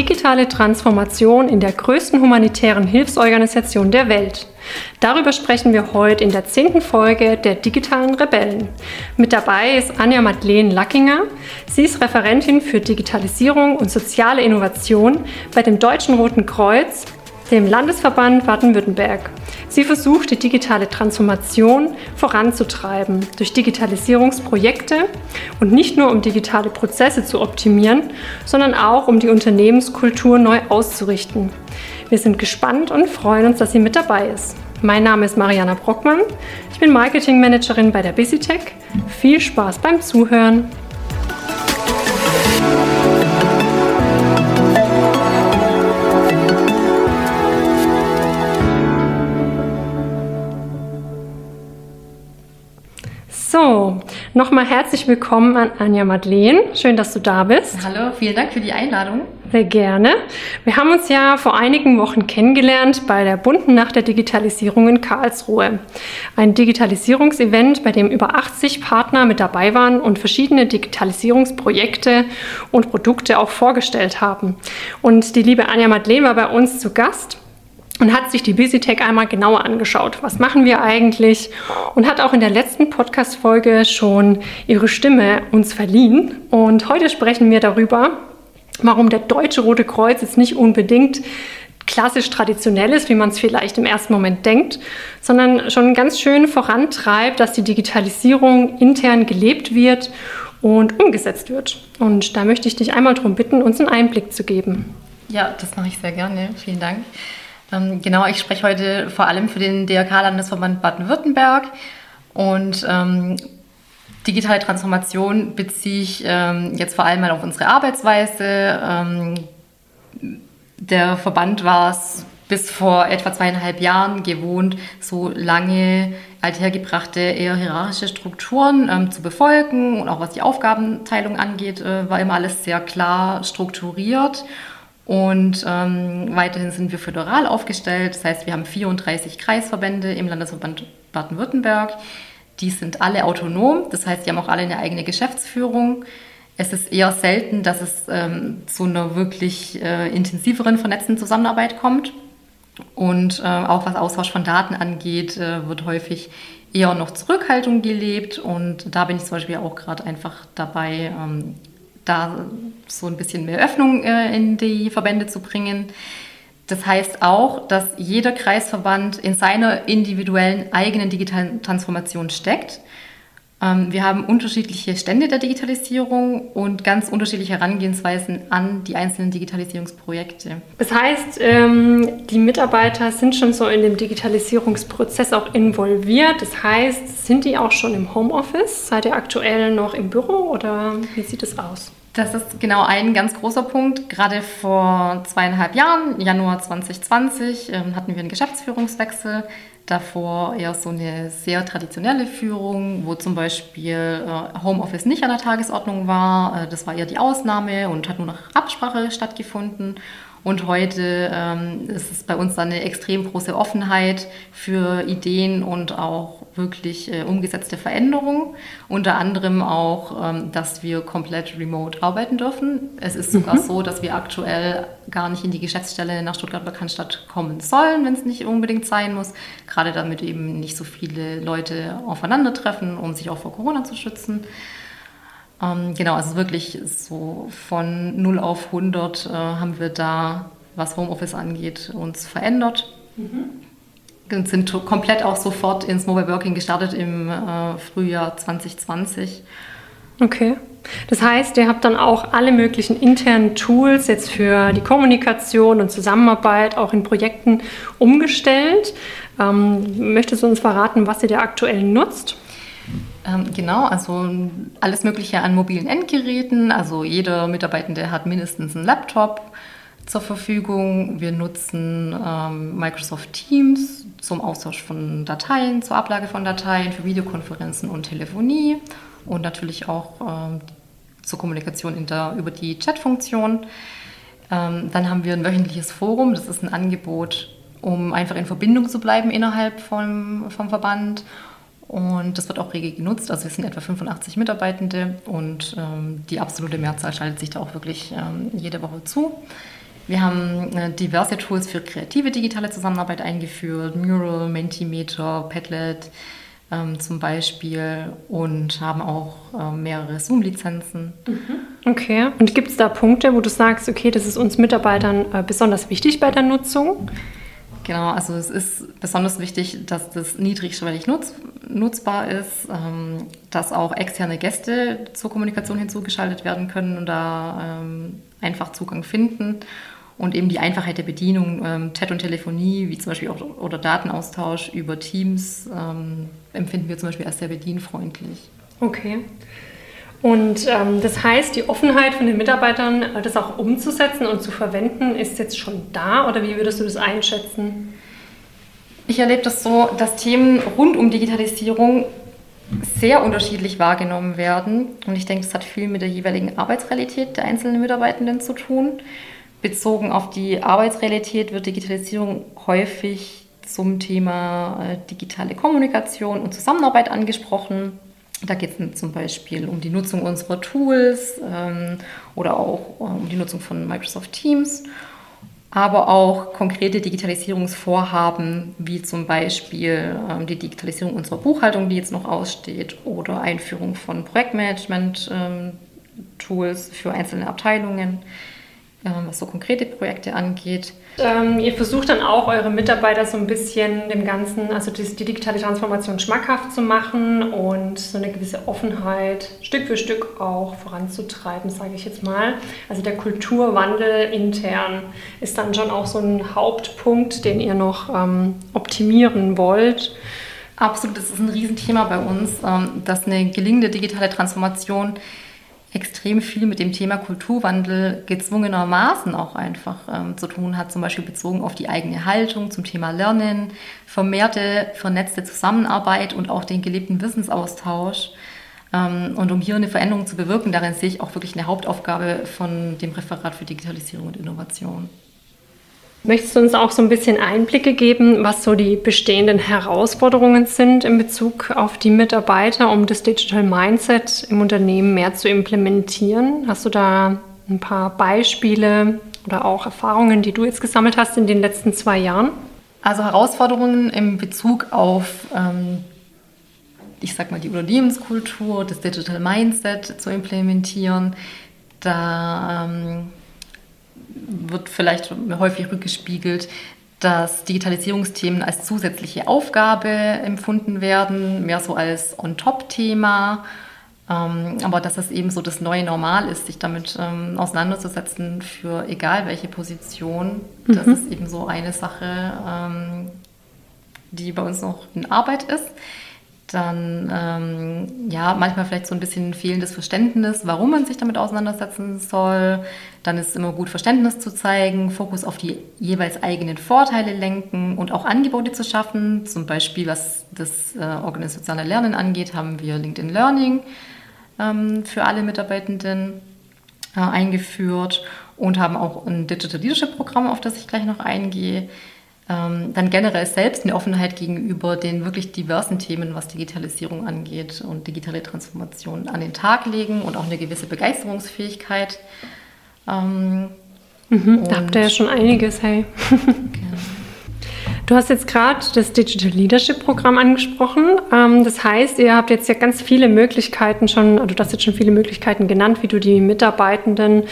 digitale Transformation in der größten humanitären Hilfsorganisation der Welt. Darüber sprechen wir heute in der zehnten Folge der digitalen Rebellen. Mit dabei ist Anja Madeleine Lackinger. Sie ist Referentin für Digitalisierung und soziale Innovation bei dem Deutschen Roten Kreuz dem Landesverband Baden-Württemberg. Sie versucht, die digitale Transformation voranzutreiben durch Digitalisierungsprojekte und nicht nur um digitale Prozesse zu optimieren, sondern auch um die Unternehmenskultur neu auszurichten. Wir sind gespannt und freuen uns, dass sie mit dabei ist. Mein Name ist Mariana Brockmann. Ich bin Marketingmanagerin bei der BusyTech. Viel Spaß beim Zuhören. Nochmal herzlich willkommen an Anja Madeleine. Schön, dass du da bist. Hallo, vielen Dank für die Einladung. Sehr gerne. Wir haben uns ja vor einigen Wochen kennengelernt bei der bunten Nacht der Digitalisierung in Karlsruhe. Ein Digitalisierungsevent, bei dem über 80 Partner mit dabei waren und verschiedene Digitalisierungsprojekte und Produkte auch vorgestellt haben. Und die liebe Anja Madeleine war bei uns zu Gast und hat sich die BusyTech einmal genauer angeschaut. Was machen wir eigentlich? Und hat auch in der letzten Podcast-Folge schon ihre Stimme uns verliehen. Und heute sprechen wir darüber, warum der Deutsche Rote Kreuz jetzt nicht unbedingt klassisch traditionell ist, wie man es vielleicht im ersten Moment denkt, sondern schon ganz schön vorantreibt, dass die Digitalisierung intern gelebt wird und umgesetzt wird. Und da möchte ich dich einmal darum bitten, uns einen Einblick zu geben. Ja, das mache ich sehr gerne. Vielen Dank. Ähm, genau, ich spreche heute vor allem für den DRK-Landesverband Baden-Württemberg und ähm, digitale Transformation beziehe ich ähm, jetzt vor allem mal auf unsere Arbeitsweise. Ähm, der Verband war es bis vor etwa zweieinhalb Jahren gewohnt, so lange althergebrachte, eher hierarchische Strukturen ähm, zu befolgen und auch was die Aufgabenteilung angeht, äh, war immer alles sehr klar strukturiert und ähm, weiterhin sind wir föderal aufgestellt. Das heißt, wir haben 34 Kreisverbände im Landesverband Baden-Württemberg. Die sind alle autonom, das heißt, die haben auch alle eine eigene Geschäftsführung. Es ist eher selten, dass es ähm, zu einer wirklich äh, intensiveren vernetzten Zusammenarbeit kommt. Und äh, auch was Austausch von Daten angeht, äh, wird häufig eher noch Zurückhaltung gelebt. Und da bin ich zum Beispiel auch gerade einfach dabei, ähm, da so ein bisschen mehr Öffnung äh, in die Verbände zu bringen. Das heißt auch, dass jeder Kreisverband in seiner individuellen eigenen digitalen Transformation steckt. Ähm, wir haben unterschiedliche Stände der Digitalisierung und ganz unterschiedliche Herangehensweisen an die einzelnen Digitalisierungsprojekte. Das heißt, ähm, die Mitarbeiter sind schon so in dem Digitalisierungsprozess auch involviert. Das heißt, sind die auch schon im Homeoffice? Seid ihr aktuell noch im Büro oder wie sieht es aus? Das ist genau ein ganz großer Punkt. Gerade vor zweieinhalb Jahren, Januar 2020, ähm, hatten wir einen Geschäftsführungswechsel. Davor eher so eine sehr traditionelle Führung, wo zum Beispiel äh, Homeoffice nicht an der Tagesordnung war. Äh, das war eher die Ausnahme und hat nur nach Absprache stattgefunden. Und heute ähm, ist es bei uns dann eine extrem große Offenheit für Ideen und auch wirklich äh, umgesetzte Veränderungen. Unter anderem auch, ähm, dass wir komplett remote arbeiten dürfen. Es ist sogar mhm. so, dass wir aktuell gar nicht in die Geschäftsstelle nach Stuttgart-Bekanntstadt kommen sollen, wenn es nicht unbedingt sein muss. Gerade damit eben nicht so viele Leute aufeinandertreffen, um sich auch vor Corona zu schützen. Ähm, genau, also wirklich so von 0 auf 100 äh, haben wir da, was Homeoffice angeht, uns verändert. Mhm. Und sind komplett auch sofort ins Mobile Working gestartet im äh, Frühjahr 2020. Okay. Das heißt, ihr habt dann auch alle möglichen internen Tools jetzt für die Kommunikation und Zusammenarbeit auch in Projekten umgestellt. Ähm, möchtest du uns verraten, was ihr da aktuell nutzt? Ähm, genau, also alles Mögliche an mobilen Endgeräten. Also jeder Mitarbeitende hat mindestens einen Laptop zur Verfügung. Wir nutzen ähm, Microsoft Teams zum Austausch von Dateien, zur Ablage von Dateien, für Videokonferenzen und Telefonie und natürlich auch ähm, zur Kommunikation über die Chatfunktion. Dann haben wir ein wöchentliches Forum. Das ist ein Angebot, um einfach in Verbindung zu bleiben innerhalb vom, vom Verband und das wird auch rege genutzt. Also wir sind etwa 85 Mitarbeitende und ähm, die absolute Mehrzahl schaltet sich da auch wirklich ähm, jede Woche zu. Wir haben äh, diverse Tools für kreative digitale Zusammenarbeit eingeführt, Mural, Mentimeter, Padlet ähm, zum Beispiel und haben auch äh, mehrere Zoom-Lizenzen. Mhm. Okay, und gibt es da Punkte, wo du sagst, okay, das ist uns Mitarbeitern äh, besonders wichtig bei der Nutzung? Genau, also es ist besonders wichtig, dass das niedrigschwellig nutz, nutzbar ist, ähm, dass auch externe Gäste zur Kommunikation hinzugeschaltet werden können und da ähm, einfach Zugang finden und eben die Einfachheit der Bedienung, ähm, Chat und Telefonie, wie zum Beispiel auch oder Datenaustausch über Teams, ähm, empfinden wir zum Beispiel als sehr bedienfreundlich. Okay. Und ähm, das heißt, die Offenheit von den Mitarbeitern, äh, das auch umzusetzen und zu verwenden, ist jetzt schon da oder wie würdest du das einschätzen? Ich erlebe das so, dass Themen rund um Digitalisierung sehr unterschiedlich wahrgenommen werden. Und ich denke, das hat viel mit der jeweiligen Arbeitsrealität der einzelnen Mitarbeitenden zu tun. Bezogen auf die Arbeitsrealität wird Digitalisierung häufig zum Thema äh, digitale Kommunikation und Zusammenarbeit angesprochen. Da geht es zum Beispiel um die Nutzung unserer Tools ähm, oder auch äh, um die Nutzung von Microsoft Teams, aber auch konkrete Digitalisierungsvorhaben, wie zum Beispiel ähm, die Digitalisierung unserer Buchhaltung, die jetzt noch aussteht, oder Einführung von Projektmanagement-Tools ähm, für einzelne Abteilungen. Ähm, was so konkrete Projekte angeht. Ähm, ihr versucht dann auch eure Mitarbeiter so ein bisschen dem Ganzen, also die, die, digitale Transformation schmackhaft zu machen und so eine gewisse Offenheit Stück für Stück auch voranzutreiben, sage ich jetzt mal. Also der Kulturwandel intern ist dann schon auch so ein Hauptpunkt, den ihr noch ähm, optimieren wollt. Absolut, das ist ein Riesenthema bei uns, ähm, dass eine gelingende digitale Transformation extrem viel mit dem Thema Kulturwandel gezwungenermaßen auch einfach ähm, zu tun hat, zum Beispiel bezogen auf die eigene Haltung zum Thema Lernen, vermehrte vernetzte Zusammenarbeit und auch den gelebten Wissensaustausch. Ähm, und um hier eine Veränderung zu bewirken, darin sehe ich auch wirklich eine Hauptaufgabe von dem Referat für Digitalisierung und Innovation. Möchtest du uns auch so ein bisschen Einblicke geben, was so die bestehenden Herausforderungen sind in Bezug auf die Mitarbeiter, um das Digital Mindset im Unternehmen mehr zu implementieren? Hast du da ein paar Beispiele oder auch Erfahrungen, die du jetzt gesammelt hast in den letzten zwei Jahren? Also Herausforderungen in Bezug auf, ähm, ich sag mal, die Unternehmenskultur, das Digital Mindset zu implementieren. Da ähm, wird vielleicht häufig rückgespiegelt, dass Digitalisierungsthemen als zusätzliche Aufgabe empfunden werden, mehr so als On-Top-Thema. Ähm, aber dass es eben so das neue Normal ist, sich damit ähm, auseinanderzusetzen für egal welche Position. Mhm. Das ist eben so eine Sache, ähm, die bei uns noch in Arbeit ist dann ähm, ja manchmal vielleicht so ein bisschen fehlendes Verständnis, warum man sich damit auseinandersetzen soll. Dann ist es immer gut, Verständnis zu zeigen, Fokus auf die jeweils eigenen Vorteile lenken und auch Angebote zu schaffen. Zum Beispiel, was das äh, organisationale Lernen angeht, haben wir LinkedIn Learning ähm, für alle Mitarbeitenden äh, eingeführt und haben auch ein Digital Leadership Programm, auf das ich gleich noch eingehe ähm, dann generell selbst eine Offenheit gegenüber den wirklich diversen Themen, was Digitalisierung angeht und digitale Transformation an den Tag legen und auch eine gewisse Begeisterungsfähigkeit. Ähm, mhm, da habt ihr ja schon einiges, hey. genau. Du hast jetzt gerade das Digital Leadership Programm angesprochen. Ähm, das heißt, ihr habt jetzt ja ganz viele Möglichkeiten schon, also du hast jetzt schon viele Möglichkeiten genannt, wie du die Mitarbeitenden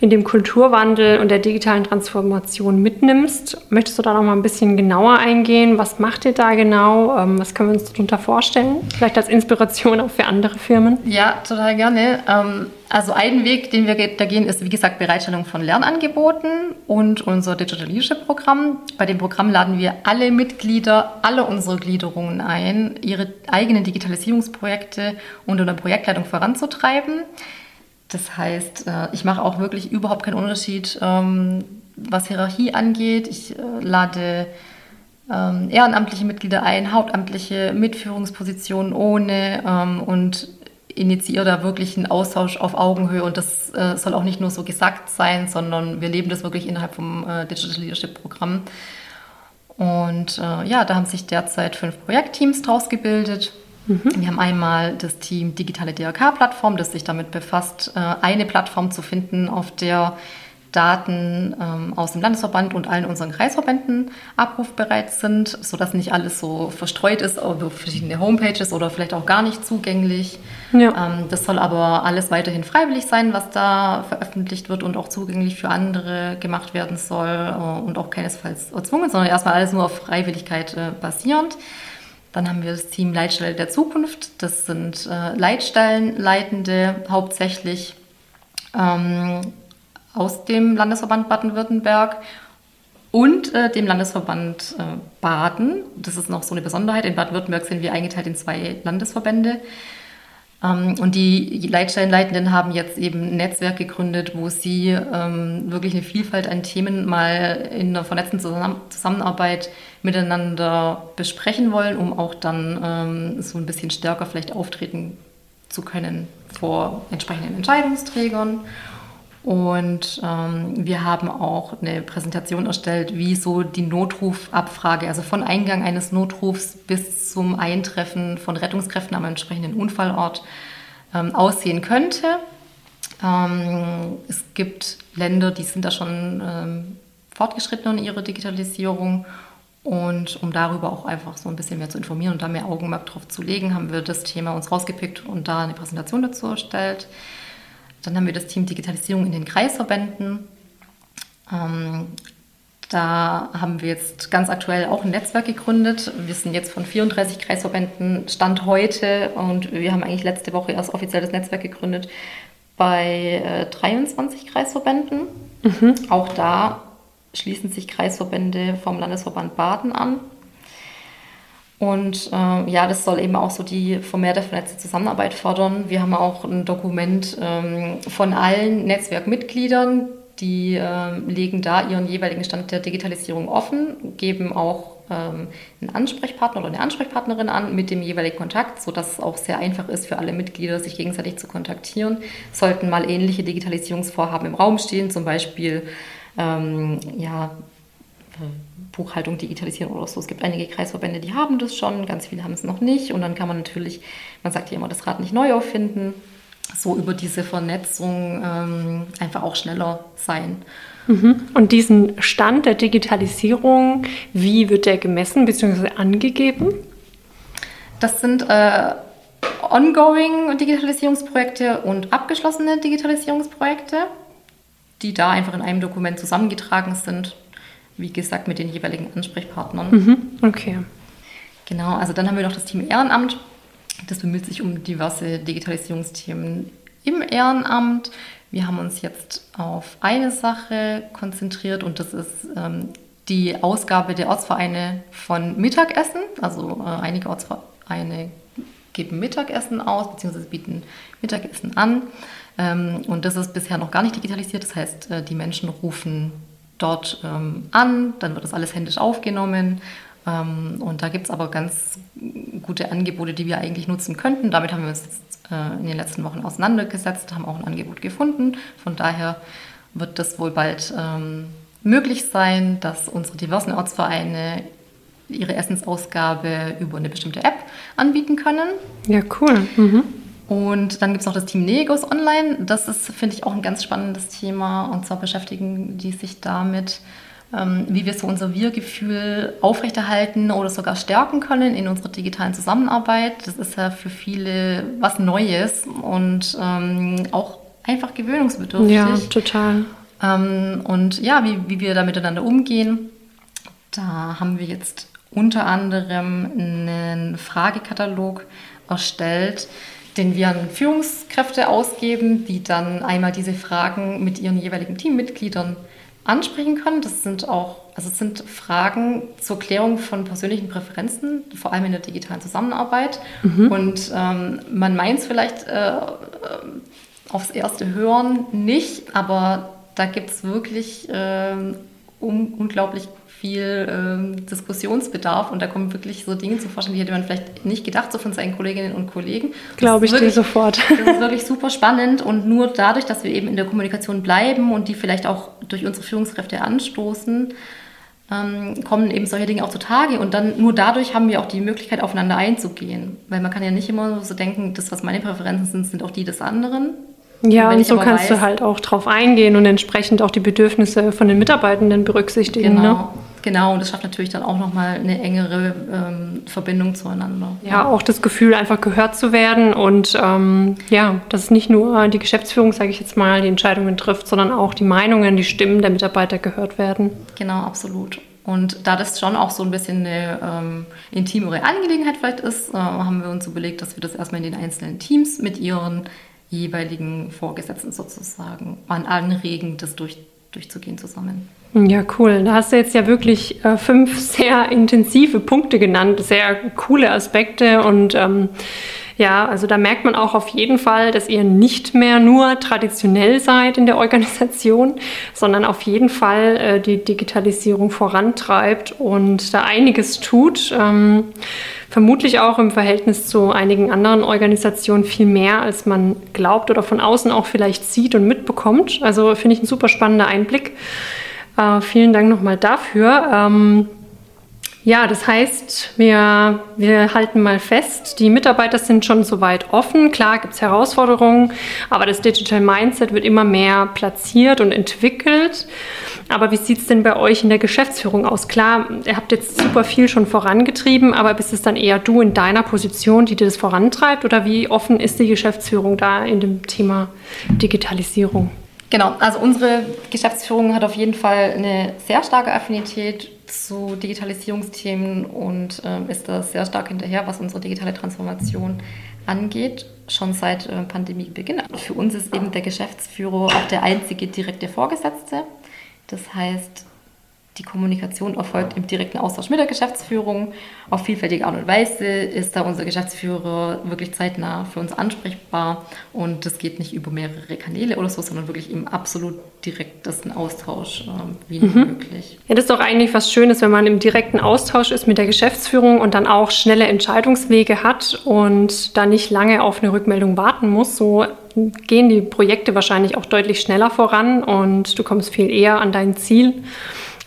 in dem Kulturwandel und der digitalen Transformation mitnimmst. Möchtest du da noch mal ein bisschen genauer eingehen? Was macht ihr da genau? Ähm, was können wir uns darunter vorstellen? Vielleicht als Inspiration auch für andere Firmen? Ja, total gerne. Ähm, also ein Weg, den wir da gehen, ist wie gesagt Bereitstellung von Lernangeboten und unser Digital Leadership Programm. Bei dem Programm laden wir alle Mitglieder, alle unsere Gliederungen ein, ihre eigenen Digitalisierungsprojekte unter der Projektleitung voranzutreiben. Das heißt, äh, ich mache auch wirklich überhaupt keinen Unterschied, ähm, was Hierarchie angeht. Ich äh, lade ähm, ehrenamtliche Mitglieder ein, hauptamtliche Mitführungspositionen ohne ähm, und initiiere da wirklich einen Austausch auf Augenhöhe und das äh, soll auch nicht nur so gesagt sein, sondern wir leben das wirklich innerhalb vom äh, Digital Leadership Programm. Und äh, ja, da haben sich derzeit fünf Projektteams draus gebildet. Mhm. Wir haben einmal das Team Digitale DRK-Plattform, das sich damit befasst, äh, eine Plattform zu finden, auf der Daten ähm, aus dem Landesverband und allen unseren Kreisverbänden abrufbereit sind, sodass nicht alles so verstreut ist auf verschiedene Homepages oder vielleicht auch gar nicht zugänglich. Ja. Ähm, das soll aber alles weiterhin freiwillig sein, was da veröffentlicht wird und auch zugänglich für andere gemacht werden soll äh, und auch keinesfalls erzwungen, sondern erstmal alles nur auf Freiwilligkeit äh, basierend. Dann haben wir das Team Leitstelle der Zukunft. Das sind äh, Leitstellenleitende hauptsächlich. Ähm, aus dem Landesverband Baden-Württemberg und äh, dem Landesverband äh, Baden. Das ist noch so eine Besonderheit. In Baden-Württemberg sind wir eingeteilt in zwei Landesverbände. Ähm, und die Leitstellenleitenden haben jetzt eben ein Netzwerk gegründet, wo sie ähm, wirklich eine Vielfalt an Themen mal in einer vernetzten Zusammen Zusammenarbeit miteinander besprechen wollen, um auch dann ähm, so ein bisschen stärker vielleicht auftreten zu können vor entsprechenden Entscheidungsträgern und ähm, wir haben auch eine Präsentation erstellt, wie so die Notrufabfrage, also von Eingang eines Notrufs bis zum Eintreffen von Rettungskräften am entsprechenden Unfallort ähm, aussehen könnte. Ähm, es gibt Länder, die sind da schon ähm, fortgeschritten in ihrer Digitalisierung. Und um darüber auch einfach so ein bisschen mehr zu informieren und da mehr Augenmerk drauf zu legen, haben wir das Thema uns rausgepickt und da eine Präsentation dazu erstellt. Dann haben wir das Team Digitalisierung in den Kreisverbänden. Ähm, da haben wir jetzt ganz aktuell auch ein Netzwerk gegründet. Wir sind jetzt von 34 Kreisverbänden Stand heute und wir haben eigentlich letzte Woche erst offiziell das Netzwerk gegründet bei äh, 23 Kreisverbänden. Mhm. Auch da schließen sich Kreisverbände vom Landesverband Baden an. Und äh, ja, das soll eben auch so die vermehrte vernetzte Zusammenarbeit fördern. Wir haben auch ein Dokument ähm, von allen Netzwerkmitgliedern, die äh, legen da ihren jeweiligen Stand der Digitalisierung offen, geben auch ähm, einen Ansprechpartner oder eine Ansprechpartnerin an mit dem jeweiligen Kontakt, sodass es auch sehr einfach ist für alle Mitglieder, sich gegenseitig zu kontaktieren. Sollten mal ähnliche Digitalisierungsvorhaben im Raum stehen, zum Beispiel ähm, ja, Buchhaltung digitalisieren oder so. Es gibt einige Kreisverbände, die haben das schon, ganz viele haben es noch nicht. Und dann kann man natürlich, man sagt ja immer, das Rad nicht neu auffinden, so über diese Vernetzung ähm, einfach auch schneller sein. Mhm. Und diesen Stand der Digitalisierung, wie wird der gemessen bzw. angegeben? Das sind äh, ongoing Digitalisierungsprojekte und abgeschlossene Digitalisierungsprojekte, die da einfach in einem Dokument zusammengetragen sind wie gesagt, mit den jeweiligen Ansprechpartnern. Mhm, okay. Genau, also dann haben wir noch das Team Ehrenamt. Das bemüht sich um diverse Digitalisierungsthemen im Ehrenamt. Wir haben uns jetzt auf eine Sache konzentriert und das ist ähm, die Ausgabe der Ortsvereine von Mittagessen. Also äh, einige Ortsvereine geben Mittagessen aus bzw. bieten Mittagessen an. Ähm, und das ist bisher noch gar nicht digitalisiert. Das heißt, äh, die Menschen rufen dort ähm, an, dann wird das alles händisch aufgenommen. Ähm, und da gibt es aber ganz gute Angebote, die wir eigentlich nutzen könnten. Damit haben wir uns jetzt äh, in den letzten Wochen auseinandergesetzt, haben auch ein Angebot gefunden. Von daher wird das wohl bald ähm, möglich sein, dass unsere diversen Ortsvereine ihre Essensausgabe über eine bestimmte App anbieten können. Ja, cool. Mhm. Und dann gibt es noch das Team Negos Online. Das ist, finde ich, auch ein ganz spannendes Thema. Und zwar beschäftigen die sich damit, ähm, wie wir so unser Wir-Gefühl aufrechterhalten oder sogar stärken können in unserer digitalen Zusammenarbeit. Das ist ja für viele was Neues und ähm, auch einfach gewöhnungsbedürftig. Ja, total. Ähm, und ja, wie, wie wir da miteinander umgehen. Da haben wir jetzt unter anderem einen Fragekatalog erstellt, den wir an Führungskräfte ausgeben, die dann einmal diese Fragen mit ihren jeweiligen Teammitgliedern ansprechen können. Das sind auch, also es sind Fragen zur Klärung von persönlichen Präferenzen, vor allem in der digitalen Zusammenarbeit. Mhm. Und ähm, man meint es vielleicht äh, äh aufs erste Hören nicht, aber da gibt es wirklich äh, um, unglaublich viel ähm, Diskussionsbedarf und da kommen wirklich so Dinge zu forschen, die hätte man vielleicht nicht gedacht, so von seinen Kolleginnen und Kollegen. Glaube ich wirklich, dir sofort. Das ist wirklich super spannend und nur dadurch, dass wir eben in der Kommunikation bleiben und die vielleicht auch durch unsere Führungskräfte anstoßen, ähm, kommen eben solche Dinge auch zutage und dann nur dadurch haben wir auch die Möglichkeit, aufeinander einzugehen. Weil man kann ja nicht immer so denken, das, was meine Präferenzen sind, sind auch die des anderen, Ja, und, und so kannst weiß, du halt auch drauf eingehen und entsprechend auch die Bedürfnisse von den Mitarbeitenden berücksichtigen. Genau. Ne? Genau, und das schafft natürlich dann auch nochmal eine engere ähm, Verbindung zueinander. Ja, auch das Gefühl, einfach gehört zu werden und ähm, ja, dass nicht nur die Geschäftsführung, sage ich jetzt mal, die Entscheidungen trifft, sondern auch die Meinungen, die Stimmen der Mitarbeiter gehört werden. Genau, absolut. Und da das schon auch so ein bisschen eine ähm, intimere Angelegenheit vielleicht ist, äh, haben wir uns überlegt, dass wir das erstmal in den einzelnen Teams mit ihren jeweiligen Vorgesetzten sozusagen anregen, das durch, durchzugehen zusammen. Ja, cool. Da hast du jetzt ja wirklich äh, fünf sehr intensive Punkte genannt, sehr coole Aspekte und ähm, ja, also da merkt man auch auf jeden Fall, dass ihr nicht mehr nur traditionell seid in der Organisation, sondern auf jeden Fall äh, die Digitalisierung vorantreibt und da einiges tut. Ähm, vermutlich auch im Verhältnis zu einigen anderen Organisationen viel mehr, als man glaubt oder von außen auch vielleicht sieht und mitbekommt. Also finde ich ein super spannender Einblick. Äh, vielen Dank nochmal dafür. Ähm, ja, das heißt, wir, wir halten mal fest, die Mitarbeiter sind schon soweit offen. Klar gibt es Herausforderungen, aber das Digital Mindset wird immer mehr platziert und entwickelt. Aber wie sieht es denn bei euch in der Geschäftsführung aus? Klar, ihr habt jetzt super viel schon vorangetrieben, aber bist es dann eher du in deiner Position, die dir das vorantreibt? Oder wie offen ist die Geschäftsführung da in dem Thema Digitalisierung? Genau, also unsere Geschäftsführung hat auf jeden Fall eine sehr starke Affinität zu Digitalisierungsthemen und äh, ist da sehr stark hinterher, was unsere digitale Transformation angeht, schon seit äh, Pandemiebeginn. Für uns ist eben der Geschäftsführer auch der einzige direkte Vorgesetzte. Das heißt, die Kommunikation erfolgt im direkten Austausch mit der Geschäftsführung. Auf vielfältige Art und Weise ist da unser Geschäftsführer wirklich zeitnah für uns ansprechbar. Und das geht nicht über mehrere Kanäle oder so, sondern wirklich im absolut direktesten Austausch, äh, wie mhm. möglich. Ja, das ist doch eigentlich was Schönes, wenn man im direkten Austausch ist mit der Geschäftsführung und dann auch schnelle Entscheidungswege hat und da nicht lange auf eine Rückmeldung warten muss. So gehen die Projekte wahrscheinlich auch deutlich schneller voran und du kommst viel eher an dein Ziel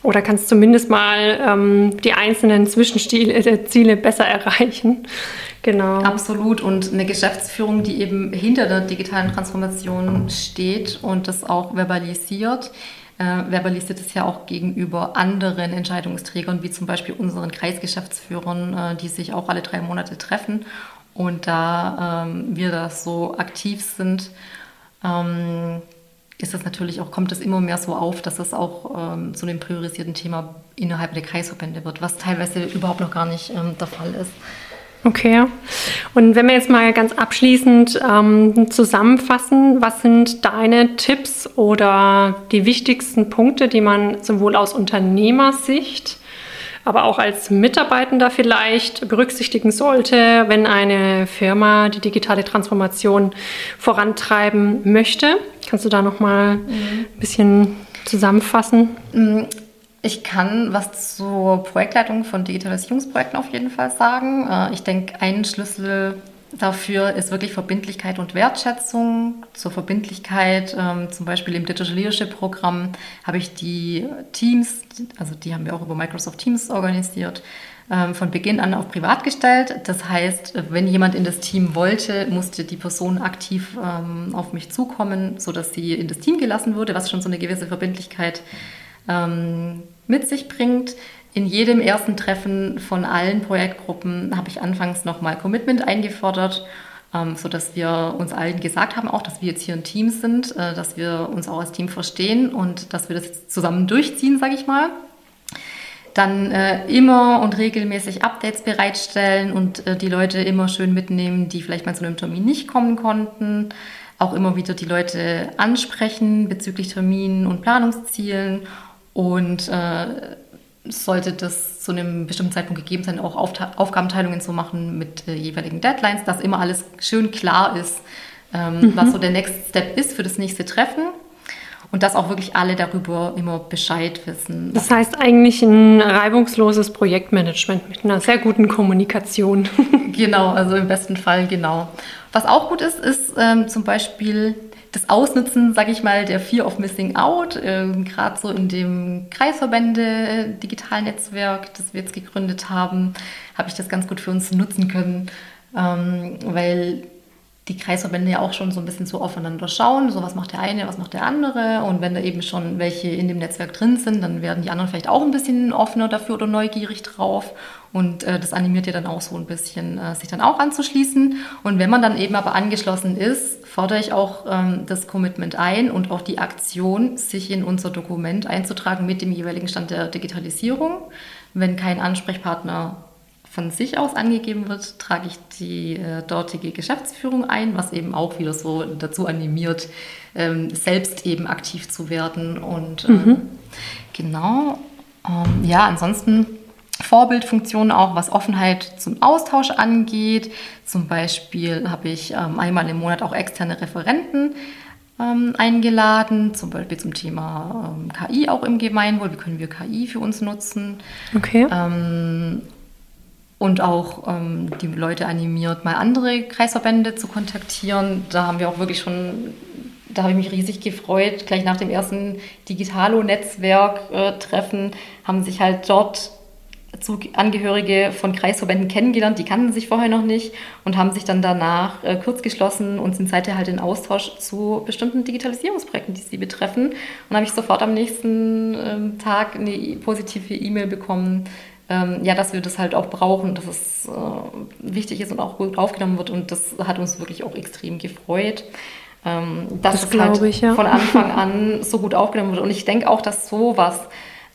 oder kannst zumindest mal ähm, die einzelnen Zwischenziele äh, besser erreichen. Genau. Absolut. Und eine Geschäftsführung, die eben hinter der digitalen Transformation steht und das auch verbalisiert, äh, verbalisiert es ja auch gegenüber anderen Entscheidungsträgern, wie zum Beispiel unseren Kreisgeschäftsführern, äh, die sich auch alle drei Monate treffen. Und da ähm, wir da so aktiv sind, ähm, ist das natürlich auch, kommt es immer mehr so auf, dass es auch ähm, zu einem priorisierten Thema innerhalb der Kreisverbände wird, was teilweise überhaupt noch gar nicht ähm, der Fall ist. Okay. Und wenn wir jetzt mal ganz abschließend ähm, zusammenfassen, was sind deine Tipps oder die wichtigsten Punkte, die man sowohl aus Unternehmersicht aber auch als Mitarbeitender vielleicht berücksichtigen sollte, wenn eine Firma die digitale Transformation vorantreiben möchte. Kannst du da noch mal mhm. ein bisschen zusammenfassen? Mhm. Ich kann was zur Projektleitung von Digitalisierungsprojekten auf jeden Fall sagen. Äh, ich denke, ein Schlüssel dafür ist wirklich Verbindlichkeit und Wertschätzung. Zur Verbindlichkeit, ähm, zum Beispiel im Digital Leadership Programm, habe ich die Teams, also die haben wir auch über Microsoft Teams organisiert, ähm, von Beginn an auf privat gestellt. Das heißt, wenn jemand in das Team wollte, musste die Person aktiv ähm, auf mich zukommen, sodass sie in das Team gelassen wurde, was schon so eine gewisse Verbindlichkeit ähm, mit sich bringt. In jedem ersten Treffen von allen Projektgruppen habe ich anfangs nochmal Commitment eingefordert, ähm, sodass wir uns allen gesagt haben, auch, dass wir jetzt hier ein Team sind, äh, dass wir uns auch als Team verstehen und dass wir das zusammen durchziehen, sage ich mal. Dann äh, immer und regelmäßig Updates bereitstellen und äh, die Leute immer schön mitnehmen, die vielleicht mal zu einem Termin nicht kommen konnten. Auch immer wieder die Leute ansprechen bezüglich Terminen und Planungszielen und äh, sollte das zu einem bestimmten Zeitpunkt gegeben sein, auch Aufgabenteilungen zu machen mit äh, jeweiligen Deadlines, dass immer alles schön klar ist, ähm, mhm. was so der Next Step ist für das nächste Treffen. Und dass auch wirklich alle darüber immer Bescheid wissen. Das heißt eigentlich ein reibungsloses Projektmanagement mit einer sehr guten Kommunikation. genau, also im besten Fall genau. Was auch gut ist, ist ähm, zum Beispiel das Ausnutzen, sage ich mal, der Fear of Missing Out, äh, gerade so in dem Kreisverbände Digitalnetzwerk, das wir jetzt gegründet haben, habe ich das ganz gut für uns nutzen können, ähm, weil die Kreisverbände ja auch schon so ein bisschen so aufeinander schauen, so was macht der eine, was macht der andere. Und wenn da eben schon welche in dem Netzwerk drin sind, dann werden die anderen vielleicht auch ein bisschen offener dafür oder neugierig drauf. Und äh, das animiert ja dann auch so ein bisschen, äh, sich dann auch anzuschließen. Und wenn man dann eben aber angeschlossen ist, fordere ich auch ähm, das Commitment ein und auch die Aktion, sich in unser Dokument einzutragen mit dem jeweiligen Stand der Digitalisierung. Wenn kein Ansprechpartner von sich aus angegeben wird, trage ich die äh, dortige Geschäftsführung ein, was eben auch wieder so dazu animiert, ähm, selbst eben aktiv zu werden. Und ähm, mhm. genau, ähm, ja, ansonsten Vorbildfunktionen auch, was Offenheit zum Austausch angeht. Zum Beispiel habe ich ähm, einmal im Monat auch externe Referenten ähm, eingeladen, zum Beispiel zum Thema ähm, KI auch im Gemeinwohl. Wie können wir KI für uns nutzen? Okay und auch ähm, die Leute animiert, mal andere Kreisverbände zu kontaktieren. Da haben wir auch wirklich schon, da habe ich mich riesig gefreut. Gleich nach dem ersten Digitalo-Netzwerk-Treffen haben sich halt dort Angehörige von Kreisverbänden kennengelernt, die kannten sich vorher noch nicht und haben sich dann danach äh, kurz geschlossen und sind seither halt in Austausch zu bestimmten Digitalisierungsprojekten, die sie betreffen. Und habe ich sofort am nächsten ähm, Tag eine positive E-Mail bekommen, ähm, ja, dass wir das halt auch brauchen, dass es äh, wichtig ist und auch gut aufgenommen wird. Und das hat uns wirklich auch extrem gefreut. Ähm, dass das es halt ich, ja. von Anfang an so gut aufgenommen wird. Und ich denke auch, dass sowas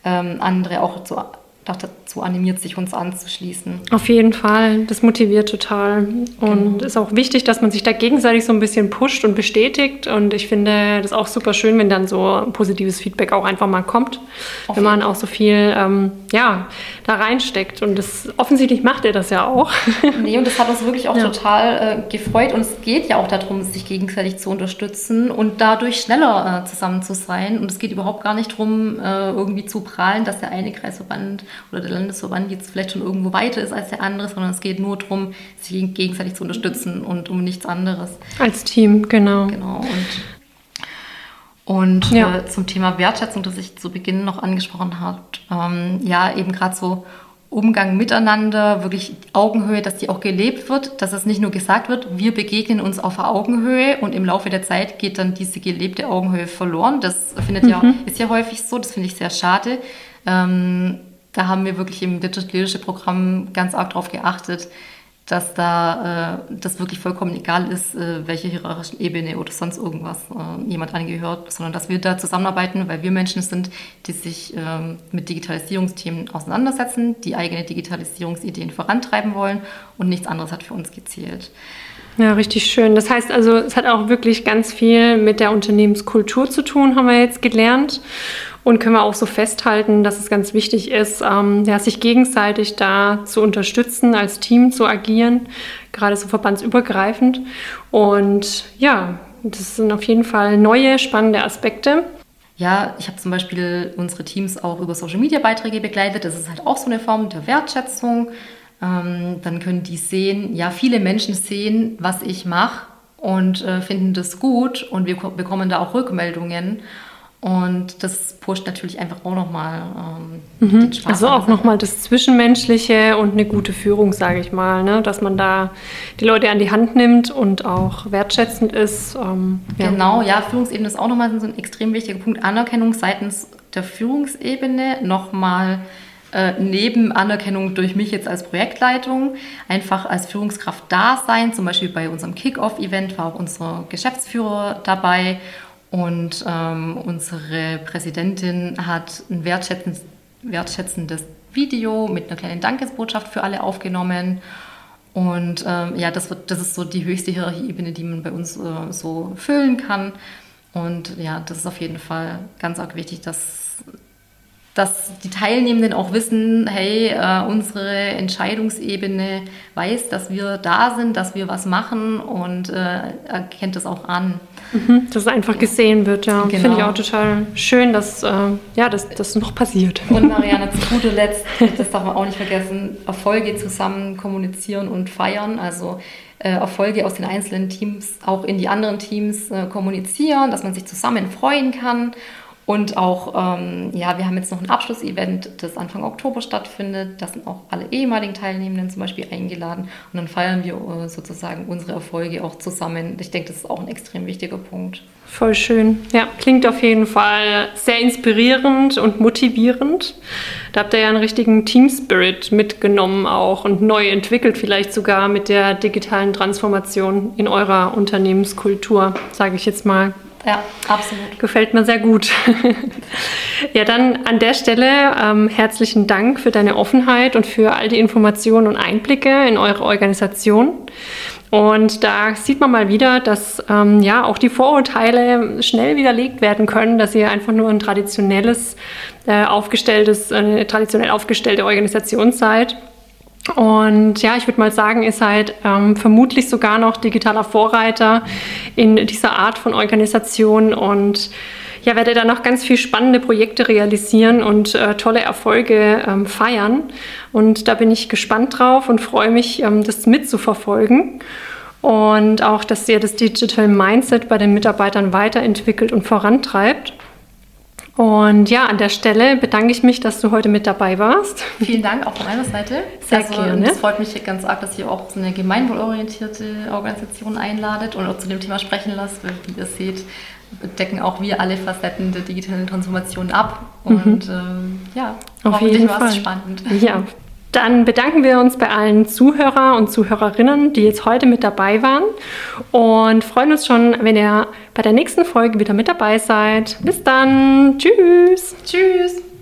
ähm, andere auch zu dazu animiert, sich uns anzuschließen. Auf jeden Fall, das motiviert total. Und genau. ist auch wichtig, dass man sich da gegenseitig so ein bisschen pusht und bestätigt. Und ich finde das auch super schön, wenn dann so positives Feedback auch einfach mal kommt, Auf wenn man auch so viel ähm, ja, da reinsteckt. Und das offensichtlich macht er das ja auch. Nee, und das hat uns wirklich auch ja. total äh, gefreut. Und es geht ja auch darum, sich gegenseitig zu unterstützen und dadurch schneller äh, zusammen zu sein. Und es geht überhaupt gar nicht darum, äh, irgendwie zu prahlen, dass der eine Kreisverband oder der Landesverband jetzt vielleicht schon irgendwo weiter ist als der andere, sondern es geht nur darum, sich gegenseitig zu unterstützen und um nichts anderes. Als Team, genau. Genau. Und, und ja. äh, zum Thema Wertschätzung, das ich zu Beginn noch angesprochen habe, ähm, ja, eben gerade so Umgang miteinander, wirklich Augenhöhe, dass die auch gelebt wird, dass es nicht nur gesagt wird, wir begegnen uns auf Augenhöhe und im Laufe der Zeit geht dann diese gelebte Augenhöhe verloren. Das findet mhm. ja, ist ja häufig so, das finde ich sehr schade. Ähm, da haben wir wirklich im Digital Leadership Programm ganz arg darauf geachtet, dass da äh, das wirklich vollkommen egal ist, äh, welche hierarchischen Ebene oder sonst irgendwas äh, jemand angehört, sondern dass wir da zusammenarbeiten, weil wir Menschen sind, die sich ähm, mit Digitalisierungsthemen auseinandersetzen, die eigene Digitalisierungsideen vorantreiben wollen und nichts anderes hat für uns gezählt. Ja, richtig schön. Das heißt also, es hat auch wirklich ganz viel mit der Unternehmenskultur zu tun, haben wir jetzt gelernt. Und können wir auch so festhalten, dass es ganz wichtig ist, ähm, ja, sich gegenseitig da zu unterstützen, als Team zu agieren, gerade so verbandsübergreifend. Und ja, das sind auf jeden Fall neue, spannende Aspekte. Ja, ich habe zum Beispiel unsere Teams auch über Social-Media-Beiträge begleitet. Das ist halt auch so eine Form der Wertschätzung. Ähm, dann können die sehen, ja, viele Menschen sehen, was ich mache und äh, finden das gut und wir bekommen da auch Rückmeldungen. Und das pusht natürlich einfach auch nochmal ähm, mhm. den Spaß. Also auch nochmal das Zwischenmenschliche und eine gute Führung, sage ich mal, ne? dass man da die Leute an die Hand nimmt und auch wertschätzend ist. Ähm, ja. Genau, ja, Führungsebene ist auch nochmal so ein extrem wichtiger Punkt. Anerkennung seitens der Führungsebene nochmal äh, neben Anerkennung durch mich jetzt als Projektleitung einfach als Führungskraft da sein. Zum Beispiel bei unserem Kick-Off-Event war auch unser Geschäftsführer dabei und ähm, unsere Präsidentin hat ein wertschätzendes, wertschätzendes Video mit einer kleinen Dankesbotschaft für alle aufgenommen. Und ähm, ja, das, wird, das ist so die höchste Hierarchieebene, die man bei uns äh, so füllen kann. Und ja, das ist auf jeden Fall ganz arg wichtig, dass, dass die Teilnehmenden auch wissen, hey, äh, unsere Entscheidungsebene weiß, dass wir da sind, dass wir was machen und äh, erkennt das auch an. Mhm, dass es einfach gesehen wird, ja. Genau. Finde ich auch total schön, dass äh, ja, das, das noch passiert. Und Marianne, zu guter Letzt, das darf man auch nicht vergessen, Erfolge zusammen kommunizieren und feiern. Also äh, Erfolge aus den einzelnen Teams auch in die anderen Teams äh, kommunizieren, dass man sich zusammen freuen kann Und auch, ähm, ja, wir haben jetzt noch ein Abschlussevent, das Anfang Oktober stattfindet. Da sind auch alle ehemaligen Teilnehmenden zum Beispiel eingeladen. Und dann feiern wir äh, sozusagen unsere Erfolge auch zusammen. Ich denke, das ist auch ein extrem wichtiger Punkt. Voll schön. Ja, klingt auf jeden Fall sehr inspirierend und motivierend. Da habt ihr ja einen richtigen Team Spirit mitgenommen auch und neu entwickelt, vielleicht sogar mit der digitalen Transformation in eurer Unternehmenskultur, sage ich jetzt mal. Ja, absolut. Gefällt mir sehr gut. ja, dann an der Stelle ähm, herzlichen Dank für deine Offenheit und für all die Informationen und Einblicke in eure Organisation. Und da sieht man mal wieder, dass ähm, ja auch die Vorurteile schnell widerlegt werden können, dass ihr einfach nur ein traditionelles, äh, aufgestelltes, eine traditionell aufgestellte Organisation seid und ja, ich würde mal sagen, ihr seid ähm, vermutlich sogar noch digitaler Vorreiter in dieser Art von Organisation und ja, werdet da noch ganz viel spannende Projekte realisieren und äh, tolle Erfolge ähm, feiern. Und da bin ich gespannt drauf und freue mich, ähm, das mitzuverfolgen. Und auch, dass ihr das Digital Mindset bei den Mitarbeitern weiterentwickelt und vorantreibt. Und ja, an der Stelle bedanke ich mich, dass du heute mit dabei warst. Vielen Dank auch von meiner Seite. Sehr also, gerne. Es freut mich ganz arg, dass ihr auch so eine gemeinwohlorientierte Organisation einladet und auch zu dem Thema sprechen lasst. Wie ihr seht, decken auch wir alle Facetten der digitalen Transformation ab. Mhm. Und mhm. ähm, ja, auf jeden Fall. spannend. Ja, dann bedanken wir uns bei allen Zuhörer und Zuhörerinnen, die jetzt heute mit dabei waren und freuen uns schon, wenn ihr bei der nächsten Folge wieder mit dabei seid. Bis dann. Tschüss. Tschüss.